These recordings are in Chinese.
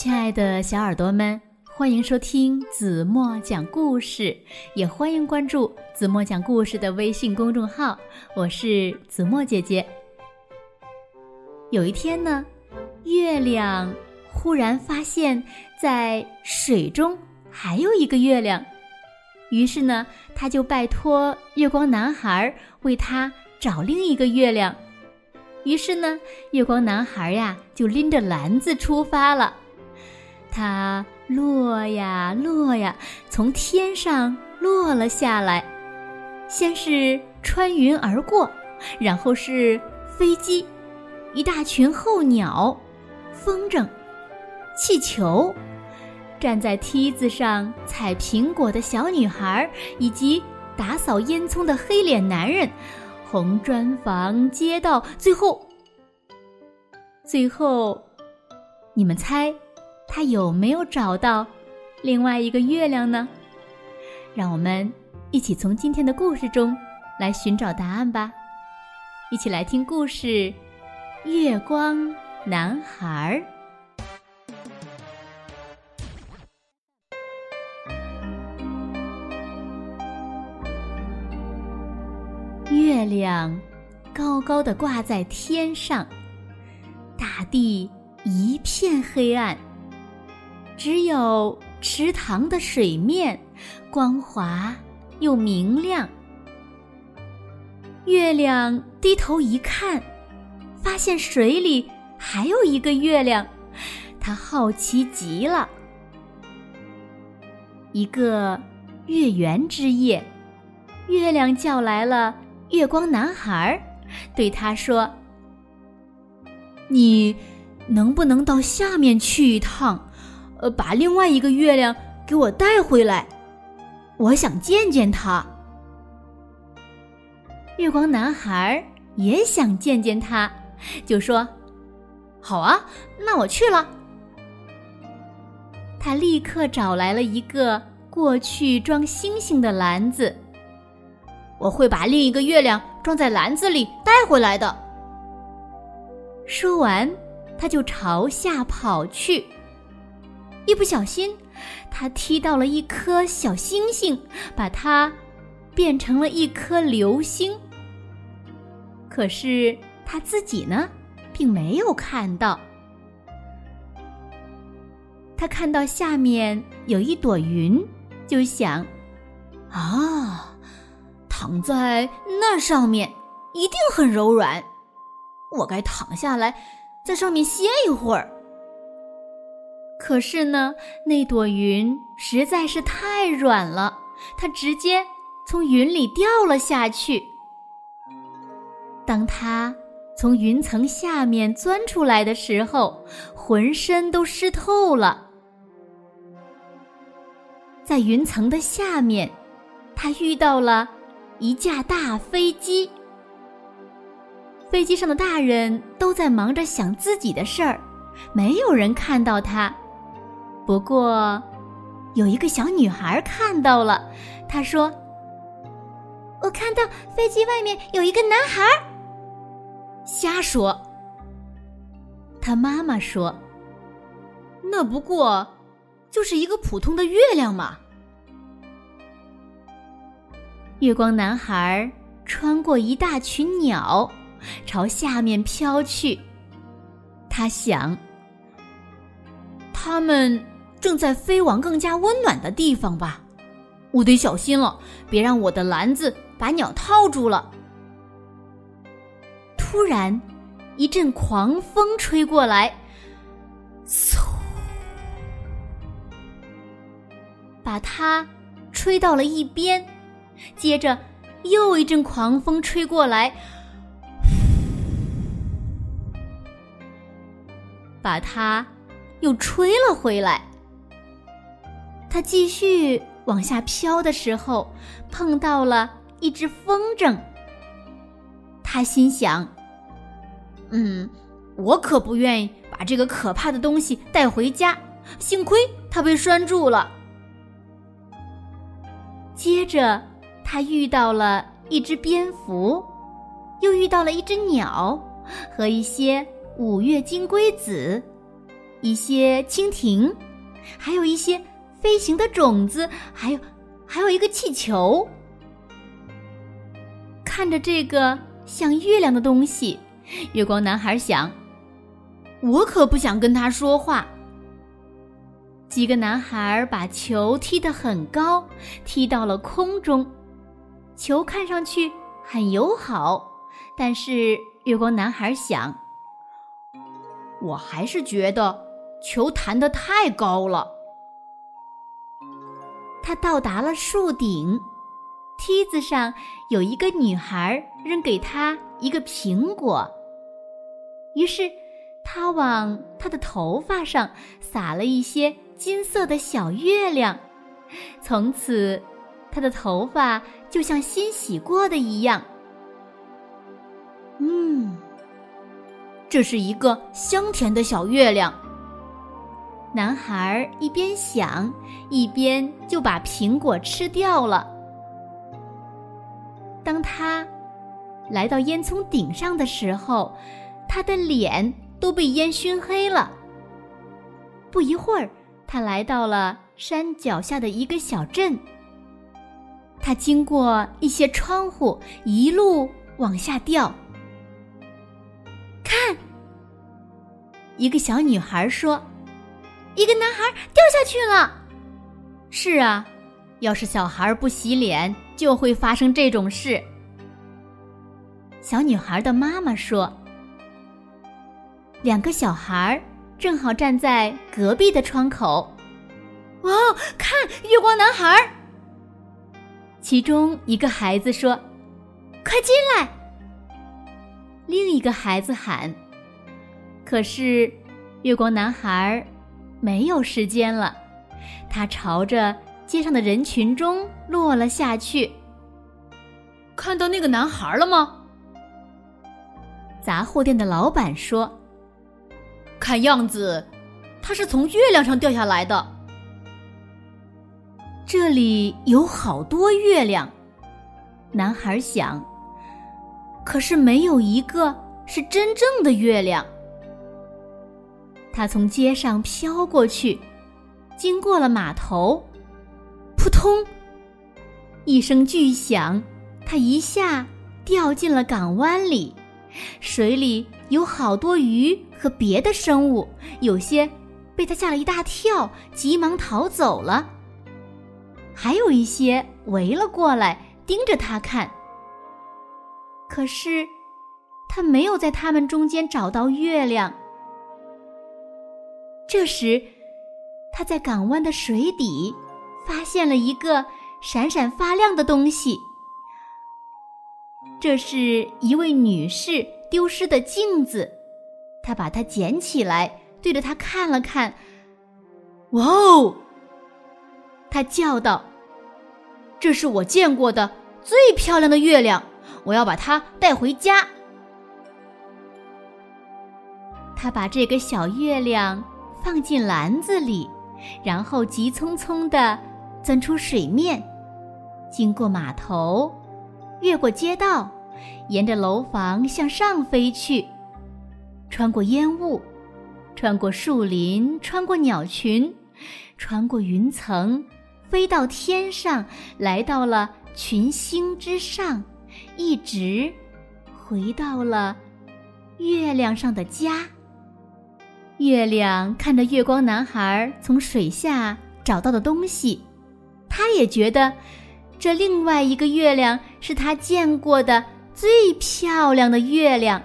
亲爱的小耳朵们，欢迎收听子墨讲故事，也欢迎关注子墨讲故事的微信公众号。我是子墨姐姐。有一天呢，月亮忽然发现，在水中还有一个月亮，于是呢，他就拜托月光男孩为他找另一个月亮。于是呢，月光男孩呀，就拎着篮子出发了。它落呀落呀，从天上落了下来，先是穿云而过，然后是飞机，一大群候鸟，风筝，气球，站在梯子上采苹果的小女孩，以及打扫烟囱的黑脸男人，红砖房、街道，最后，最后，你们猜？他有没有找到另外一个月亮呢？让我们一起从今天的故事中来寻找答案吧！一起来听故事《月光男孩》。月亮高高的挂在天上，大地一片黑暗。只有池塘的水面光滑又明亮。月亮低头一看，发现水里还有一个月亮，他好奇极了。一个月圆之夜，月亮叫来了月光男孩，对他说：“你能不能到下面去一趟？”呃，把另外一个月亮给我带回来，我想见见他。月光男孩也想见见他，就说：“好啊，那我去了。”他立刻找来了一个过去装星星的篮子，我会把另一个月亮装在篮子里带回来的。说完，他就朝下跑去。一不小心，他踢到了一颗小星星，把它变成了一颗流星。可是他自己呢，并没有看到。他看到下面有一朵云，就想：啊，躺在那上面一定很柔软，我该躺下来，在上面歇一会儿。可是呢，那朵云实在是太软了，它直接从云里掉了下去。当它从云层下面钻出来的时候，浑身都湿透了。在云层的下面，他遇到了一架大飞机。飞机上的大人都在忙着想自己的事儿，没有人看到他。不过，有一个小女孩看到了，她说：“我看到飞机外面有一个男孩。”瞎说。他妈妈说：“那不过就是一个普通的月亮嘛。”月光男孩穿过一大群鸟，朝下面飘去。他想，他们。正在飞往更加温暖的地方吧，我得小心了，别让我的篮子把鸟套住了。突然，一阵狂风吹过来，嗖，把它吹到了一边。接着，又一阵狂风吹过来，把它又吹了回来。他继续往下飘的时候，碰到了一只风筝。他心想：“嗯，我可不愿意把这个可怕的东西带回家。幸亏它被拴住了。”接着，他遇到了一只蝙蝠，又遇到了一只鸟和一些五月金龟子。一些蜻蜓，还有一些飞行的种子，还有还有一个气球。看着这个像月亮的东西，月光男孩想：“我可不想跟他说话。”几个男孩把球踢得很高，踢到了空中。球看上去很友好，但是月光男孩想：“我还是觉得球弹得太高了。”他到达了树顶。梯子上有一个女孩扔给他一个苹果，于是他往她的头发上撒了一些金色的小月亮，从此她的头发就像新洗过的一样。嗯，这是一个香甜的小月亮。男孩一边想，一边就把苹果吃掉了。当他来到烟囱顶上的时候，他的脸都被烟熏黑了。不一会儿，他来到了山脚下的一个小镇。他经过一些窗户，一路往下掉。看，一个小女孩说：“一个男孩掉下去了。”是啊。要是小孩不洗脸，就会发生这种事。小女孩的妈妈说：“两个小孩正好站在隔壁的窗口。哇，看月光男孩！”其中一个孩子说：“快进来！”另一个孩子喊：“可是，月光男孩没有时间了，他朝着……”街上的人群中落了下去。看到那个男孩了吗？杂货店的老板说：“看样子，他是从月亮上掉下来的。这里有好多月亮。”男孩想。可是没有一个是真正的月亮。他从街上飘过去，经过了码头。扑通！一声巨响，他一下掉进了港湾里。水里有好多鱼和别的生物，有些被他吓了一大跳，急忙逃走了。还有一些围了过来，盯着他看。可是，他没有在他们中间找到月亮。这时，他在港湾的水底。发现了一个闪闪发亮的东西，这是一位女士丢失的镜子。她把它捡起来，对着它看了看。哇哦！她叫道：“这是我见过的最漂亮的月亮，我要把它带回家。”她把这个小月亮放进篮子里，然后急匆匆的。钻出水面，经过码头，越过街道，沿着楼房向上飞去，穿过烟雾，穿过树林，穿过鸟群，穿过云层，飞到天上，来到了群星之上，一直回到了月亮上的家。月亮看着月光男孩从水下找到的东西。他也觉得，这另外一个月亮是他见过的最漂亮的月亮，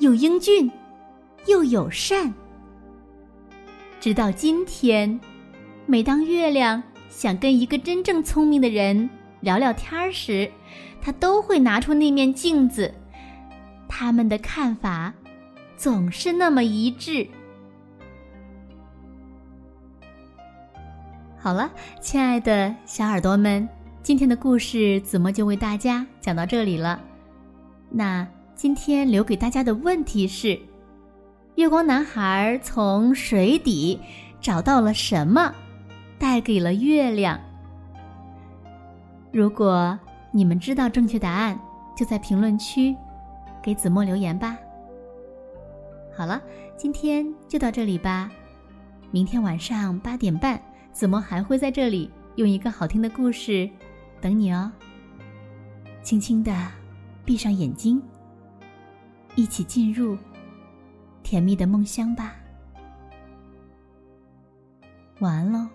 又英俊，又友善。直到今天，每当月亮想跟一个真正聪明的人聊聊天时，他都会拿出那面镜子，他们的看法总是那么一致。好了，亲爱的小耳朵们，今天的故事子墨就为大家讲到这里了。那今天留给大家的问题是：月光男孩从水底找到了什么，带给了月亮？如果你们知道正确答案，就在评论区给子墨留言吧。好了，今天就到这里吧。明天晚上八点半，子墨还会在这里用一个好听的故事等你哦。轻轻的闭上眼睛，一起进入甜蜜的梦乡吧。晚安喽。